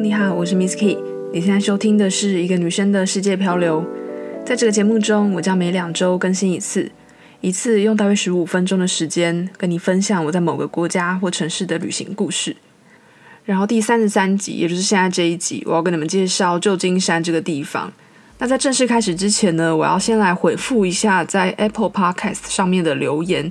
你好，我是 Miss Key。你现在收听的是一个女生的世界漂流。在这个节目中，我将每两周更新一次，一次用大约十五分钟的时间跟你分享我在某个国家或城市的旅行故事。然后第三十三集，也就是现在这一集，我要跟你们介绍旧金山这个地方。那在正式开始之前呢，我要先来回复一下在 Apple Podcast 上面的留言。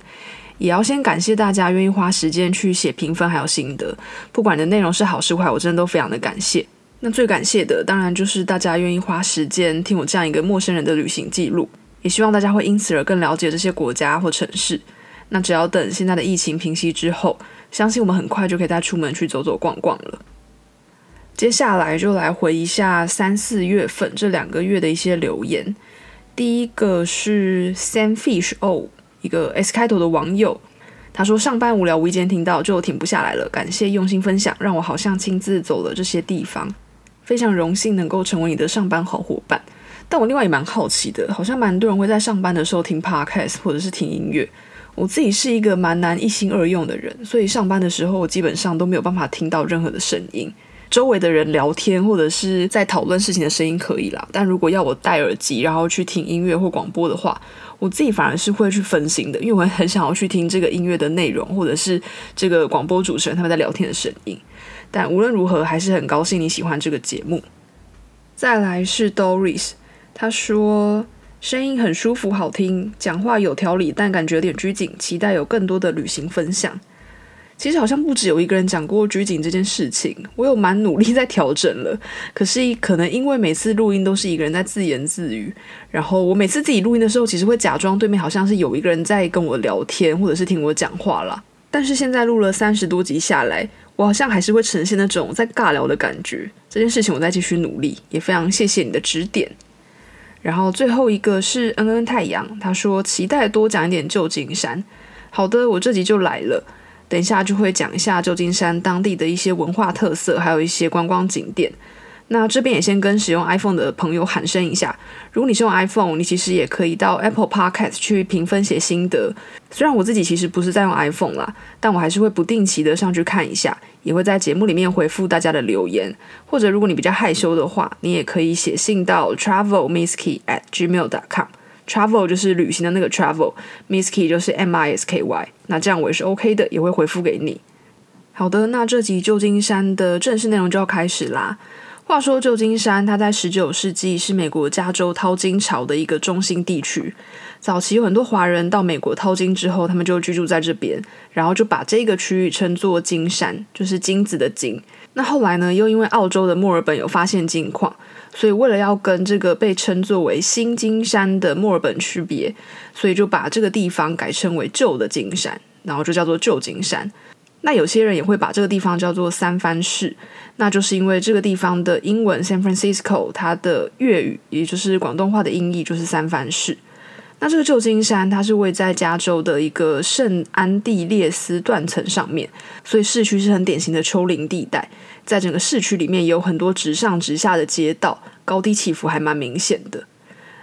也要先感谢大家愿意花时间去写评分还有心得，不管你的内容是好是坏，我真的都非常的感谢。那最感谢的当然就是大家愿意花时间听我这样一个陌生人的旅行记录，也希望大家会因此而更了解这些国家或城市。那只要等现在的疫情平息之后，相信我们很快就可以再出门去走走逛逛了。接下来就来回一下三四月份这两个月的一些留言。第一个是 Sam Fish O。一个 S 开头的网友，他说上班无聊，无意间听到就停不下来了。感谢用心分享，让我好像亲自走了这些地方，非常荣幸能够成为你的上班好伙伴。但我另外也蛮好奇的，好像蛮多人会在上班的时候听 Podcast 或者是听音乐。我自己是一个蛮难一心二用的人，所以上班的时候我基本上都没有办法听到任何的声音。周围的人聊天或者是在讨论事情的声音可以啦，但如果要我戴耳机然后去听音乐或广播的话，我自己反而是会去分心的，因为我很想要去听这个音乐的内容，或者是这个广播主持人他们在聊天的声音。但无论如何，还是很高兴你喜欢这个节目。再来是 Doris，他说声音很舒服好听，讲话有条理，但感觉有点拘谨，期待有更多的旅行分享。其实好像不止有一个人讲过拘谨这件事情，我有蛮努力在调整了。可是可能因为每次录音都是一个人在自言自语，然后我每次自己录音的时候，其实会假装对面好像是有一个人在跟我聊天，或者是听我讲话啦。但是现在录了三十多集下来，我好像还是会呈现那种在尬聊的感觉。这件事情我在继续努力，也非常谢谢你的指点。然后最后一个是恩恩太阳，他说期待多讲一点旧金山。好的，我这集就来了。等一下就会讲一下旧金山当地的一些文化特色，还有一些观光景点。那这边也先跟使用 iPhone 的朋友喊声一下，如果你是用 iPhone，你其实也可以到 Apple Podcast 去评分写心得。虽然我自己其实不是在用 iPhone 啦，但我还是会不定期的上去看一下，也会在节目里面回复大家的留言。或者如果你比较害羞的话，你也可以写信到 travelmisky at gmail.com。Travel 就是旅行的那个 Travel，Miskey 就是 M I S K Y，那这样我也是 OK 的，也会回复给你。好的，那这集旧金山的正式内容就要开始啦。话说旧金山，它在十九世纪是美国加州淘金潮的一个中心地区。早期有很多华人到美国淘金之后，他们就居住在这边，然后就把这个区域称作金山，就是金子的金。那后来呢，又因为澳洲的墨尔本有发现金矿。所以，为了要跟这个被称作为新金山的墨尔本区别，所以就把这个地方改称为旧的金山，然后就叫做旧金山。那有些人也会把这个地方叫做三藩市，那就是因为这个地方的英文 San Francisco，它的粤语也就是广东话的音译就是三藩市。那这个旧金山，它是位在加州的一个圣安地列斯断层上面，所以市区是很典型的丘陵地带。在整个市区里面，有很多直上直下的街道，高低起伏还蛮明显的。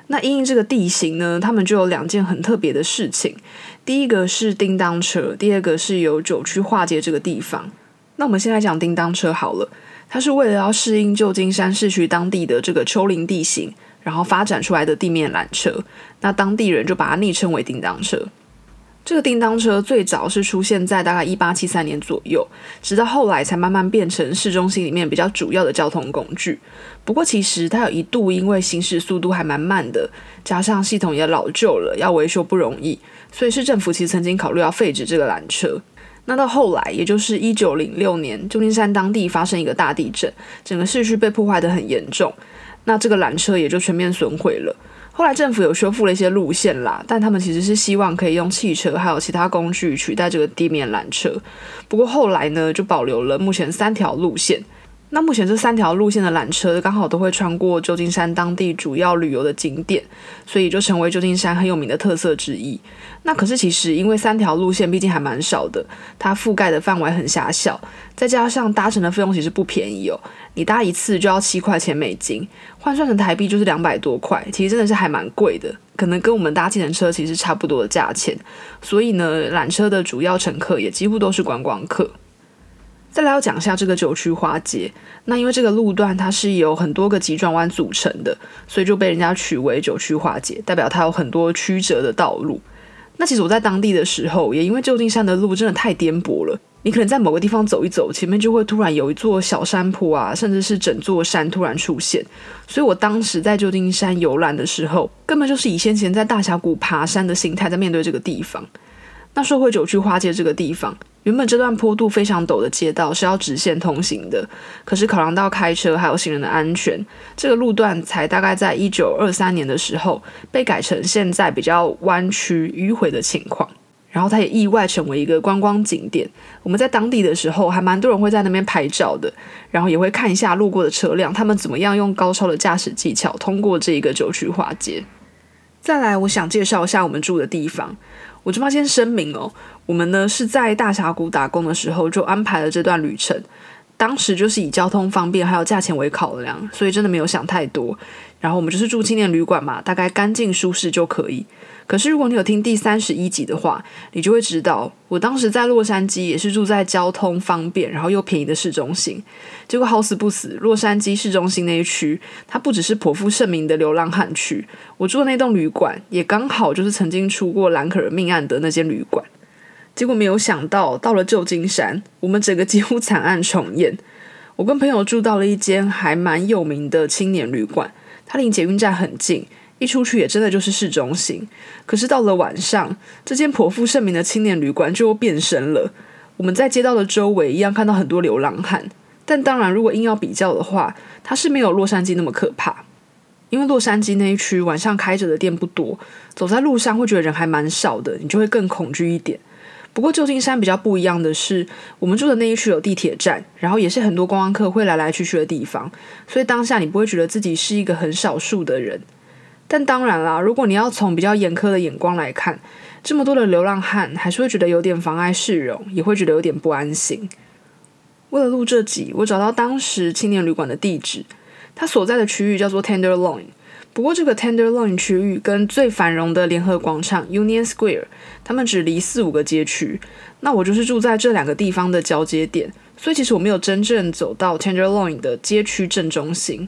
那因应这个地形呢，他们就有两件很特别的事情。第一个是叮当车，第二个是有九曲化街这个地方。那我们先来讲叮当车好了，它是为了要适应旧金山市区当地的这个丘陵地形，然后发展出来的地面缆车。那当地人就把它昵称为叮当车。这个叮当车最早是出现在大概一八七三年左右，直到后来才慢慢变成市中心里面比较主要的交通工具。不过，其实它有一度因为行驶速度还蛮慢的，加上系统也老旧了，要维修不容易，所以市政府其实曾经考虑要废止这个缆车。那到后来，也就是一九零六年，旧金山当地发生一个大地震，整个市区被破坏得很严重，那这个缆车也就全面损毁了。后来政府有修复了一些路线啦，但他们其实是希望可以用汽车还有其他工具取代这个地面缆车。不过后来呢，就保留了目前三条路线。那目前这三条路线的缆车刚好都会穿过旧金山当地主要旅游的景点，所以就成为旧金山很有名的特色之一。那可是其实因为三条路线毕竟还蛮少的，它覆盖的范围很狭小，再加上搭乘的费用其实不便宜哦。你搭一次就要七块钱美金，换算成台币就是两百多块，其实真的是还蛮贵的，可能跟我们搭计程车其实差不多的价钱。所以呢，缆车的主要乘客也几乎都是观光客。再来要讲一下这个九曲花街，那因为这个路段它是由很多个急转弯组成的，所以就被人家取为九曲花街，代表它有很多曲折的道路。那其实我在当地的时候，也因为旧金山的路真的太颠簸了，你可能在某个地方走一走，前面就会突然有一座小山坡啊，甚至是整座山突然出现。所以我当时在旧金山游览的时候，根本就是以先前在大峡谷爬山的心态在面对这个地方。那说回九曲花街这个地方。原本这段坡度非常陡的街道是要直线通行的，可是考量到开车还有行人的安全，这个路段才大概在一九二三年的时候被改成现在比较弯曲迂回的情况。然后它也意外成为一个观光景点。我们在当地的时候，还蛮多人会在那边拍照的，然后也会看一下路过的车辆，他们怎么样用高超的驾驶技巧通过这一个九曲花街。再来，我想介绍一下我们住的地方。我这边先声明哦，我们呢是在大峡谷打工的时候就安排了这段旅程，当时就是以交通方便还有价钱为考量，所以真的没有想太多。然后我们就是住青年旅馆嘛，大概干净舒适就可以。可是如果你有听第三十一集的话，你就会知道，我当时在洛杉矶也是住在交通方便然后又便宜的市中心。结果好死不死，洛杉矶市中心那一区，它不只是颇负盛名的流浪汉区，我住的那栋旅馆也刚好就是曾经出过兰可儿命案的那间旅馆。结果没有想到，到了旧金山，我们整个几乎惨案重演。我跟朋友住到了一间还蛮有名的青年旅馆。它离捷运站很近，一出去也真的就是市中心。可是到了晚上，这间颇负盛名的青年旅馆就变身了。我们在街道的周围一样看到很多流浪汉，但当然，如果硬要比较的话，它是没有洛杉矶那么可怕。因为洛杉矶那一区晚上开着的店不多，走在路上会觉得人还蛮少的，你就会更恐惧一点。不过旧金山比较不一样的是，我们住的那一区有地铁站，然后也是很多观光客会来来去去的地方，所以当下你不会觉得自己是一个很少数的人。但当然啦，如果你要从比较严苛的眼光来看，这么多的流浪汉，还是会觉得有点妨碍市容，也会觉得有点不安心。为了录这集，我找到当时青年旅馆的地址，它所在的区域叫做 Tenderloin。不过，这个 Tenderloin 区域跟最繁荣的联合广场 Union Square，他们只离四五个街区。那我就是住在这两个地方的交接点，所以其实我没有真正走到 Tenderloin 的街区正中心。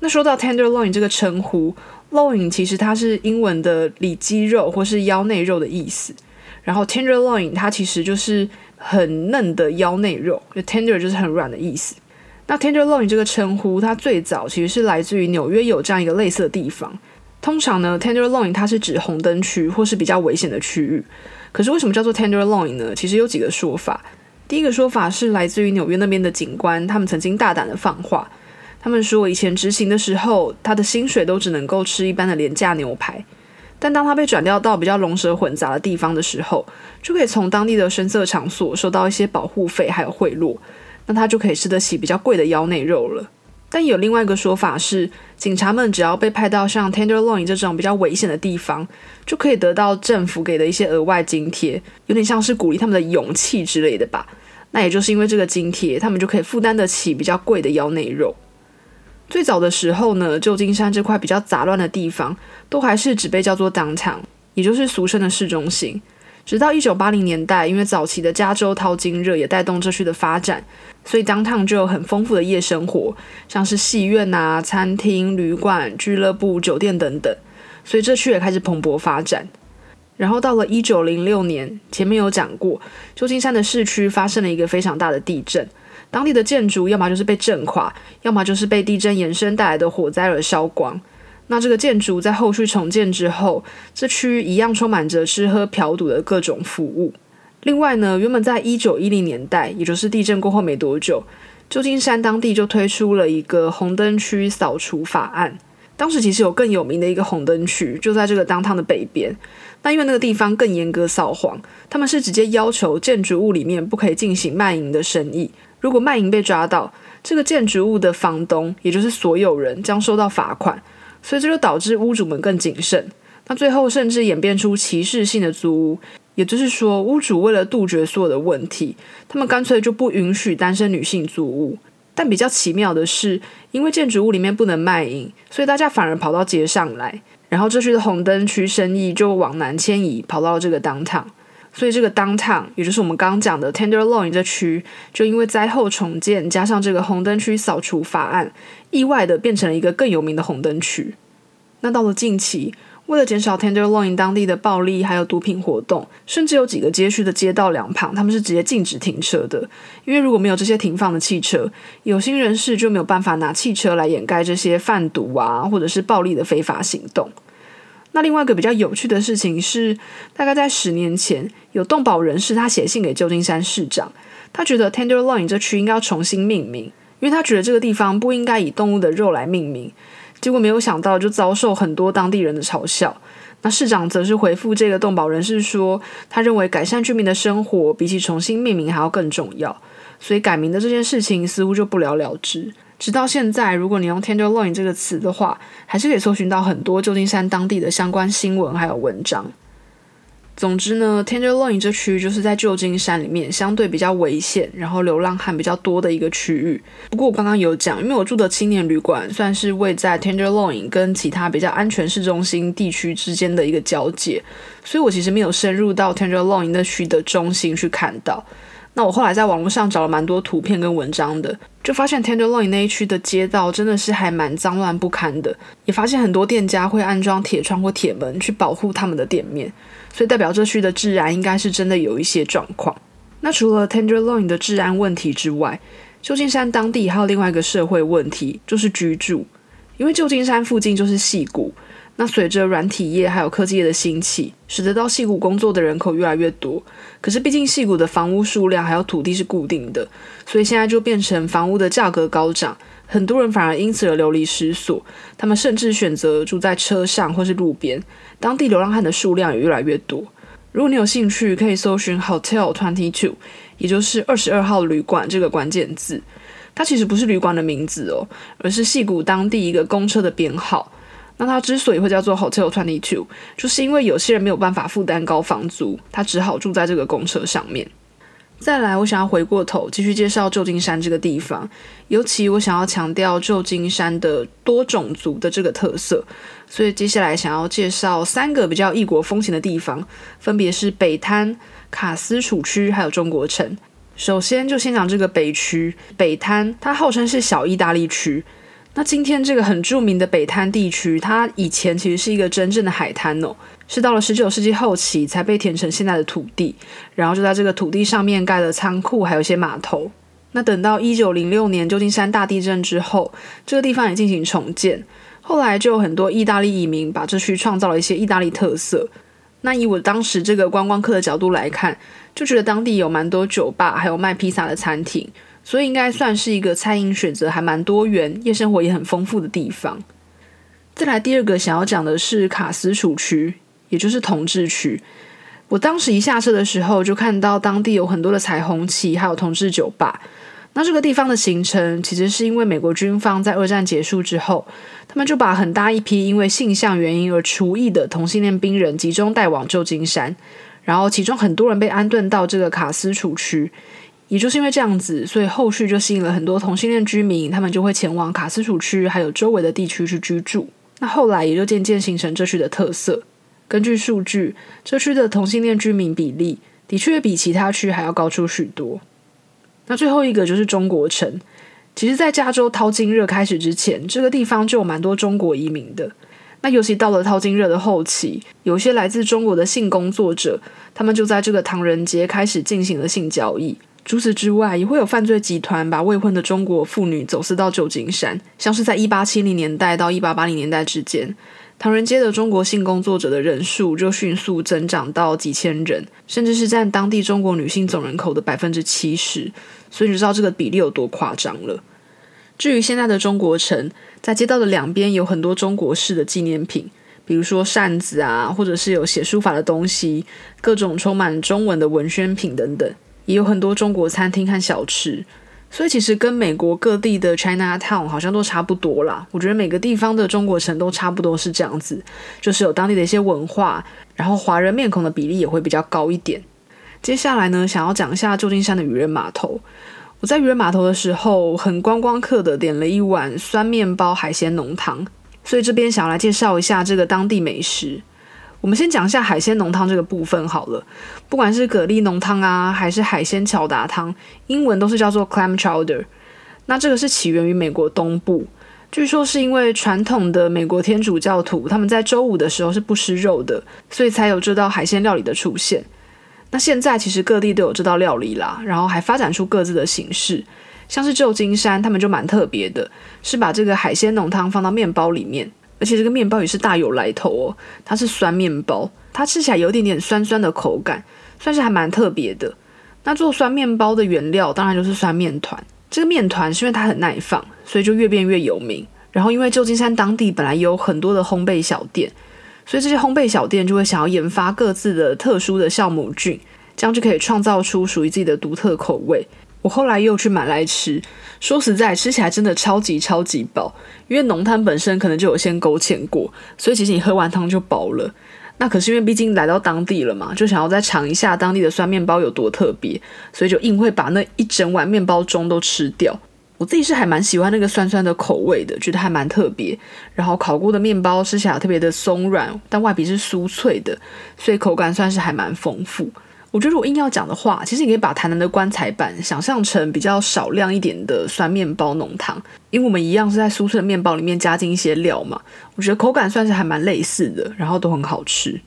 那说到 Tenderloin 这个称呼，loin 其实它是英文的里肌肉或是腰内肉的意思。然后 Tenderloin 它其实就是很嫩的腰内肉，就 tender 就是很软的意思。那 Tenderloin 这个称呼，它最早其实是来自于纽约有这样一个类似的地方。通常呢，Tenderloin 它是指红灯区或是比较危险的区域。可是为什么叫做 Tenderloin 呢？其实有几个说法。第一个说法是来自于纽约那边的警官，他们曾经大胆的放话，他们说以前执行的时候，他的薪水都只能够吃一般的廉价牛排，但当他被转调到比较龙蛇混杂的地方的时候，就可以从当地的深色场所收到一些保护费还有贿赂。那他就可以吃得起比较贵的腰内肉了。但有另外一个说法是，警察们只要被派到像 Tenderloin 这种比较危险的地方，就可以得到政府给的一些额外津贴，有点像是鼓励他们的勇气之类的吧。那也就是因为这个津贴，他们就可以负担得起比较贵的腰内肉。最早的时候呢，旧金山这块比较杂乱的地方，都还是只被叫做 Downtown，也就是俗称的市中心。直到一九八零年代，因为早期的加州淘金热也带动这区的发展，所以当趟就有很丰富的夜生活，像是戏院啊、餐厅、旅馆、俱乐部、酒店等等，所以这区也开始蓬勃发展。然后到了一九零六年，前面有讲过，旧金山的市区发生了一个非常大的地震，当地的建筑要么就是被震垮，要么就是被地震延伸带来的火灾而烧光。那这个建筑在后续重建之后，这区域一样充满着吃喝嫖赌的各种服务。另外呢，原本在一九一零年代，也就是地震过后没多久，旧金山当地就推出了一个红灯区扫除法案。当时其实有更有名的一个红灯区，就在这个当趟的北边。那因为那个地方更严格扫黄，他们是直接要求建筑物里面不可以进行卖淫的生意。如果卖淫被抓到，这个建筑物的房东，也就是所有人，将收到罚款。所以这就导致屋主们更谨慎，那最后甚至演变出歧视性的租屋，也就是说，屋主为了杜绝所有的问题，他们干脆就不允许单身女性租屋。但比较奇妙的是，因为建筑物里面不能卖淫，所以大家反而跑到街上来，然后这区的红灯区生意就往南迁移，跑到这个 downtown。所以这个 downtown，也就是我们刚刚讲的 Tenderloin 这区，就因为灾后重建加上这个红灯区扫除法案，意外的变成了一个更有名的红灯区。那到了近期，为了减少 Tenderloin 当地的暴力还有毒品活动，甚至有几个街区的街道两旁，他们是直接禁止停车的，因为如果没有这些停放的汽车，有心人士就没有办法拿汽车来掩盖这些贩毒啊或者是暴力的非法行动。那另外一个比较有趣的事情是，大概在十年前，有动保人士他写信给旧金山市长，他觉得 Tenderloin 这区应该要重新命名，因为他觉得这个地方不应该以动物的肉来命名。结果没有想到，就遭受很多当地人的嘲笑。那市长则是回复这个动保人士说，他认为改善居民的生活比起重新命名还要更重要，所以改名的这件事情似乎就不了了之。直到现在，如果你用 Tenderloin 这个词的话，还是可以搜寻到很多旧金山当地的相关新闻还有文章。总之呢，Tenderloin 这区域就是在旧金山里面相对比较危险，然后流浪汉比较多的一个区域。不过我刚刚有讲，因为我住的青年旅馆算是位在 Tenderloin 跟其他比较安全市中心地区之间的一个交界，所以我其实没有深入到 Tenderloin 那区的中心去看到。那我后来在网络上找了蛮多图片跟文章的，就发现 Tenderloin 那一区的街道真的是还蛮脏乱不堪的，也发现很多店家会安装铁窗或铁门去保护他们的店面，所以代表这区的治安应该是真的有一些状况。那除了 Tenderloin 的治安问题之外，旧金山当地还有另外一个社会问题，就是居住，因为旧金山附近就是矽谷。那随着软体业还有科技业的兴起，使得到戏谷工作的人口越来越多。可是毕竟戏谷的房屋数量还有土地是固定的，所以现在就变成房屋的价格高涨，很多人反而因此而流离失所。他们甚至选择住在车上或是路边。当地流浪汉的数量也越来越多。如果你有兴趣，可以搜寻 Hotel Twenty Two，也就是二十二号旅馆这个关键字。它其实不是旅馆的名字哦，而是戏谷当地一个公车的编号。那它之所以会叫做 Hotel Twenty Two，就是因为有些人没有办法负担高房租，他只好住在这个公车上面。再来，我想要回过头继续介绍旧金山这个地方，尤其我想要强调旧金山的多种族的这个特色，所以接下来想要介绍三个比较异国风情的地方，分别是北滩、卡斯楚区还有中国城。首先就先讲这个北区，北滩，它号称是小意大利区。那今天这个很著名的北滩地区，它以前其实是一个真正的海滩哦，是到了十九世纪后期才被填成现在的土地，然后就在这个土地上面盖了仓库，还有一些码头。那等到一九零六年旧金山大地震之后，这个地方也进行重建，后来就有很多意大利移民把这区创造了一些意大利特色。那以我当时这个观光客的角度来看，就觉得当地有蛮多酒吧，还有卖披萨的餐厅。所以应该算是一个餐饮选择还蛮多元、夜生活也很丰富的地方。再来第二个想要讲的是卡斯楚区，也就是同志区。我当时一下车的时候，就看到当地有很多的彩虹旗，还有同志酒吧。那这个地方的形成，其实是因为美国军方在二战结束之后，他们就把很大一批因为性向原因而除役的同性恋兵人集中带往旧金山，然后其中很多人被安顿到这个卡斯楚区。也就是因为这样子，所以后续就吸引了很多同性恋居民，他们就会前往卡斯楚区还有周围的地区去居住。那后来也就渐渐形成这区的特色。根据数据，这区的同性恋居民比例的确比其他区还要高出许多。那最后一个就是中国城。其实，在加州淘金热开始之前，这个地方就有蛮多中国移民的。那尤其到了淘金热的后期，有些来自中国的性工作者，他们就在这个唐人街开始进行了性交易。除此之外，也会有犯罪集团把未婚的中国妇女走私到旧金山，像是在一八七零年代到一八八零年代之间，唐人街的中国性工作者的人数就迅速增长到几千人，甚至是占当地中国女性总人口的百分之七十，所以你知道这个比例有多夸张了。至于现在的中国城，在街道的两边有很多中国式的纪念品，比如说扇子啊，或者是有写书法的东西，各种充满中文的文宣品等等。也有很多中国餐厅和小吃，所以其实跟美国各地的 Chinatown 好像都差不多啦。我觉得每个地方的中国城都差不多是这样子，就是有当地的一些文化，然后华人面孔的比例也会比较高一点。接下来呢，想要讲一下旧金山的渔人码头。我在渔人码头的时候，很观光客的点了一碗酸面包海鲜浓汤，所以这边想要来介绍一下这个当地美食。我们先讲一下海鲜浓汤这个部分好了。不管是蛤蜊浓汤啊，还是海鲜巧达汤，英文都是叫做 clam chowder。那这个是起源于美国东部，据说是因为传统的美国天主教徒他们在周五的时候是不吃肉的，所以才有这道海鲜料理的出现。那现在其实各地都有这道料理啦，然后还发展出各自的形式，像是旧金山他们就蛮特别的，是把这个海鲜浓汤放到面包里面。而且这个面包也是大有来头哦，它是酸面包，它吃起来有点点酸酸的口感，算是还蛮特别的。那做酸面包的原料当然就是酸面团，这个面团是因为它很耐放，所以就越变越有名。然后因为旧金山当地本来也有很多的烘焙小店，所以这些烘焙小店就会想要研发各自的特殊的酵母菌，这样就可以创造出属于自己的独特口味。我后来又去买来吃，说实在，吃起来真的超级超级饱，因为浓汤本身可能就有先勾芡过，所以其实你喝完汤就饱了。那可是因为毕竟来到当地了嘛，就想要再尝一下当地的酸面包有多特别，所以就硬会把那一整碗面包盅都吃掉。我自己是还蛮喜欢那个酸酸的口味的，觉得还蛮特别。然后烤过的面包吃起来特别的松软，但外皮是酥脆的，所以口感算是还蛮丰富。我觉得如果硬要讲的话，其实你可以把台南的棺材板想象成比较少量一点的酸面包浓汤，因为我们一样是在酥脆的面包里面加进一些料嘛。我觉得口感算是还蛮类似的，然后都很好吃。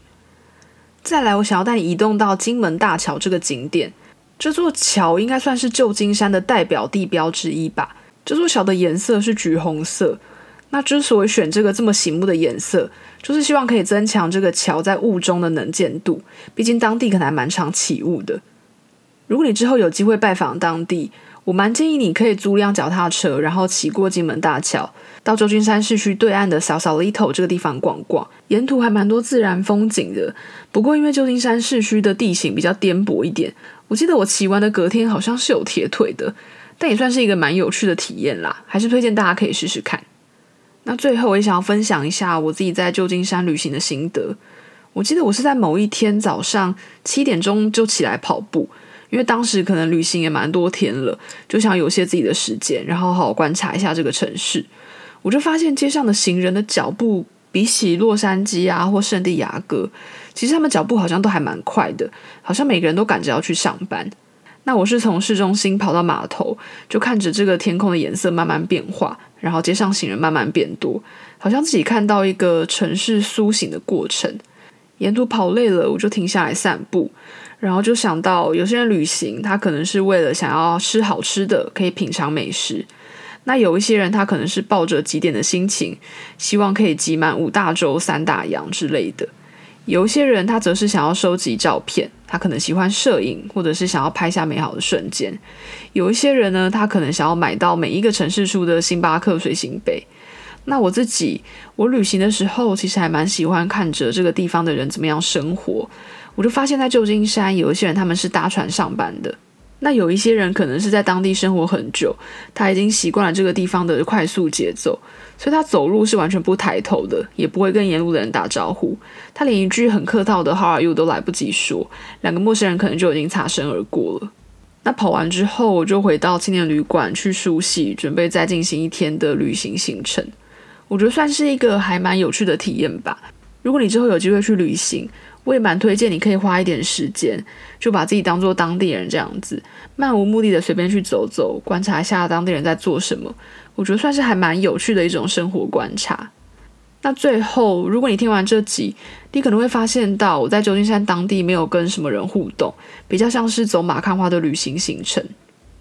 再来，我想要带你移动到金门大桥这个景点，这座桥应该算是旧金山的代表地标之一吧。这座桥的颜色是橘红色。那之所以选这个这么醒目的颜色，就是希望可以增强这个桥在雾中的能见度。毕竟当地可能还蛮常起雾的。如果你之后有机会拜访当地，我蛮建议你可以租辆脚踏车，然后骑过金门大桥，到旧金山市区对岸的小小 Little 这个地方逛逛。沿途还蛮多自然风景的。不过因为旧金山市区的地形比较颠簸一点，我记得我骑完的隔天好像是有铁腿的，但也算是一个蛮有趣的体验啦。还是推荐大家可以试试看。那最后，我也想要分享一下我自己在旧金山旅行的心得。我记得我是在某一天早上七点钟就起来跑步，因为当时可能旅行也蛮多天了，就想有些自己的时间，然后好好观察一下这个城市。我就发现街上的行人的脚步，比起洛杉矶啊或圣地亚哥，其实他们脚步好像都还蛮快的，好像每个人都赶着要去上班。那我是从市中心跑到码头，就看着这个天空的颜色慢慢变化，然后街上行人慢慢变多，好像自己看到一个城市苏醒的过程。沿途跑累了，我就停下来散步，然后就想到有些人旅行，他可能是为了想要吃好吃的，可以品尝美食；那有一些人，他可能是抱着集点的心情，希望可以集满五大洲三大洋之类的。有一些人，他则是想要收集照片，他可能喜欢摄影，或者是想要拍下美好的瞬间。有一些人呢，他可能想要买到每一个城市出的星巴克随行杯。那我自己，我旅行的时候，其实还蛮喜欢看着这个地方的人怎么样生活。我就发现，在旧金山，有一些人他们是搭船上班的。那有一些人可能是在当地生活很久，他已经习惯了这个地方的快速节奏，所以他走路是完全不抬头的，也不会跟沿路的人打招呼。他连一句很客套的 “How are you” 都来不及说，两个陌生人可能就已经擦身而过了。那跑完之后，我就回到青年旅馆去梳洗，准备再进行一天的旅行行程。我觉得算是一个还蛮有趣的体验吧。如果你之后有机会去旅行，我也蛮推荐你可以花一点时间，就把自己当做当地人这样子，漫无目的的随便去走走，观察一下当地人在做什么。我觉得算是还蛮有趣的一种生活观察。那最后，如果你听完这集，你可能会发现到我在旧金山当地没有跟什么人互动，比较像是走马看花的旅行行程。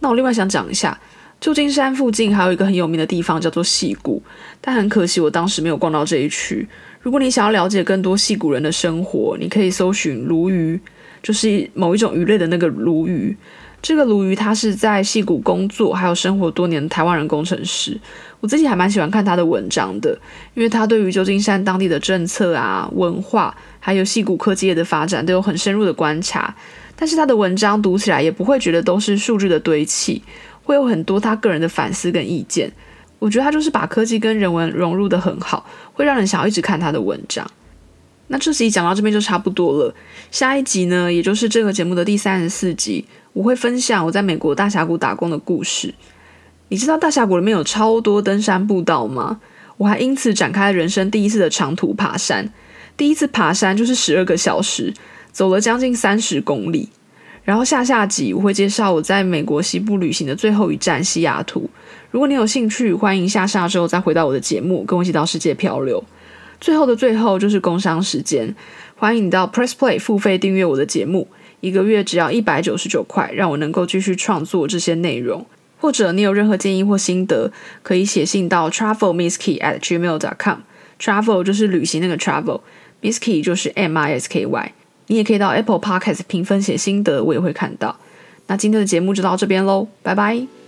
那我另外想讲一下，旧金山附近还有一个很有名的地方叫做戏谷，但很可惜我当时没有逛到这一区。如果你想要了解更多矽谷人的生活，你可以搜寻鲈鱼，就是某一种鱼类的那个鲈鱼。这个鲈鱼他是在矽谷工作还有生活多年的台湾人工程师。我自己还蛮喜欢看他的文章的，因为他对于旧金山当地的政策啊、文化，还有矽谷科技业的发展都有很深入的观察。但是他的文章读起来也不会觉得都是数据的堆砌，会有很多他个人的反思跟意见。我觉得他就是把科技跟人文融入得很好，会让人想要一直看他的文章。那这集讲到这边就差不多了。下一集呢，也就是这个节目的第三十四集，我会分享我在美国大峡谷打工的故事。你知道大峡谷里面有超多登山步道吗？我还因此展开人生第一次的长途爬山。第一次爬山就是十二个小时，走了将近三十公里。然后下下集我会介绍我在美国西部旅行的最后一站西雅图。如果你有兴趣，欢迎下下周再回到我的节目，跟我一起到世界漂流。最后的最后就是工商时间，欢迎你到 Press Play 付费订阅我的节目，一个月只要一百九十九块，让我能够继续创作这些内容。或者你有任何建议或心得，可以写信到 travelmisky at gmail dot com。Travel 就是旅行那个 travel，misky 就是 M I S K Y。你也可以到 Apple Podcast 评分写心得，我也会看到。那今天的节目就到这边喽，拜拜。